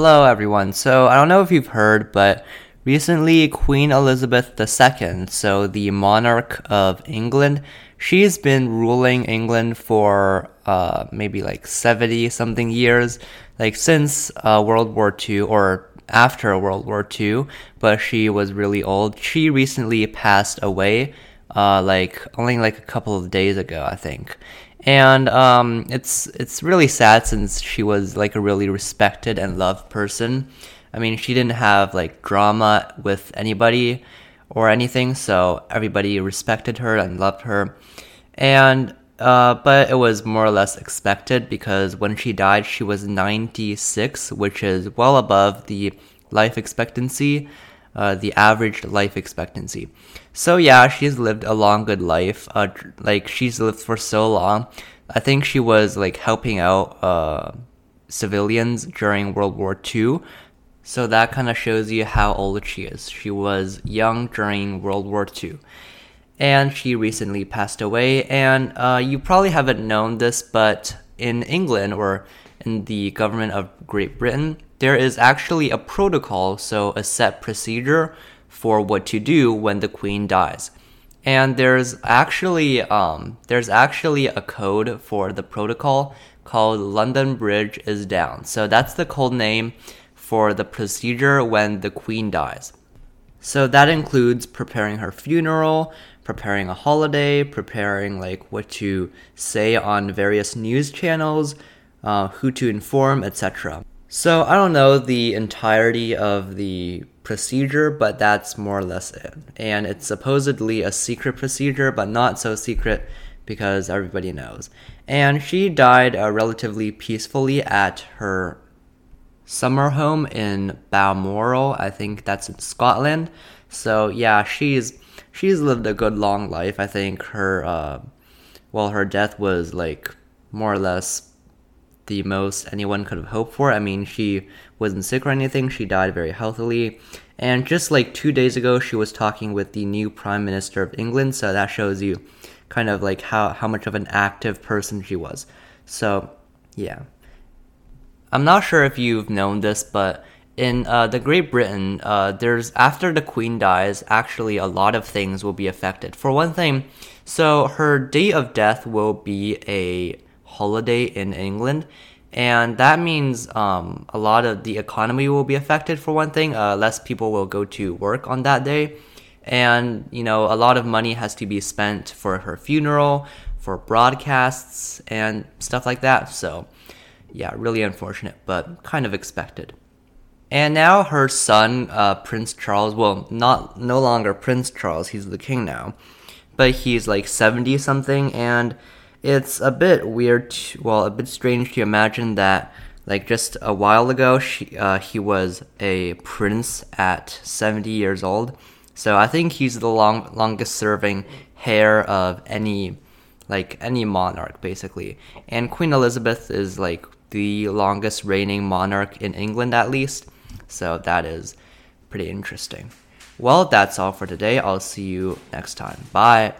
Hello, everyone. So, I don't know if you've heard, but recently Queen Elizabeth II, so the monarch of England, she's been ruling England for uh, maybe like 70 something years, like since uh, World War II or after World War II, but she was really old. She recently passed away, uh, like only like a couple of days ago, I think and um, it's it's really sad since she was like a really respected and loved person. I mean, she didn't have like drama with anybody or anything, so everybody respected her and loved her. And uh, but it was more or less expected because when she died, she was 96, which is well above the life expectancy uh, the average life expectancy. So yeah, she's lived a long, good life. Uh, like she's lived for so long. I think she was like helping out uh, civilians during World War II. So that kind of shows you how old she is. She was young during World War II. And she recently passed away. And uh, you probably haven't known this, but in England or in the government of Great Britain, there is actually a protocol, so a set procedure for what to do when the queen dies. And there's actually um, there's actually a code for the protocol called London Bridge is down. So that's the code name for the procedure when the queen dies. So that includes preparing her funeral, preparing a holiday, preparing like what to say on various news channels, uh, who to inform, etc. So I don't know the entirety of the procedure, but that's more or less it. And it's supposedly a secret procedure, but not so secret because everybody knows. And she died uh, relatively peacefully at her summer home in Balmoral. I think that's in Scotland. So yeah, she's she's lived a good long life. I think her uh, well, her death was like more or less the most anyone could have hoped for. I mean, she wasn't sick or anything, she died very healthily. And just like two days ago, she was talking with the new Prime Minister of England, so that shows you kind of like how, how much of an active person she was. So, yeah. I'm not sure if you've known this, but in uh, the Great Britain, uh, there's after the Queen dies, actually a lot of things will be affected. For one thing, so her date of death will be a holiday in England. And that means um, a lot of the economy will be affected for one thing. Uh, less people will go to work on that day. And, you know, a lot of money has to be spent for her funeral, for broadcasts, and stuff like that. So, yeah, really unfortunate, but kind of expected. And now her son, uh, Prince Charles, well, not no longer Prince Charles, he's the king now, but he's like 70 something, and it's a bit weird, to, well, a bit strange to imagine that, like, just a while ago, she, uh, he was a prince at 70 years old. So I think he's the long, longest serving heir of any, like, any monarch, basically. And Queen Elizabeth is, like, the longest reigning monarch in England, at least. So that is pretty interesting. Well, that's all for today. I'll see you next time. Bye.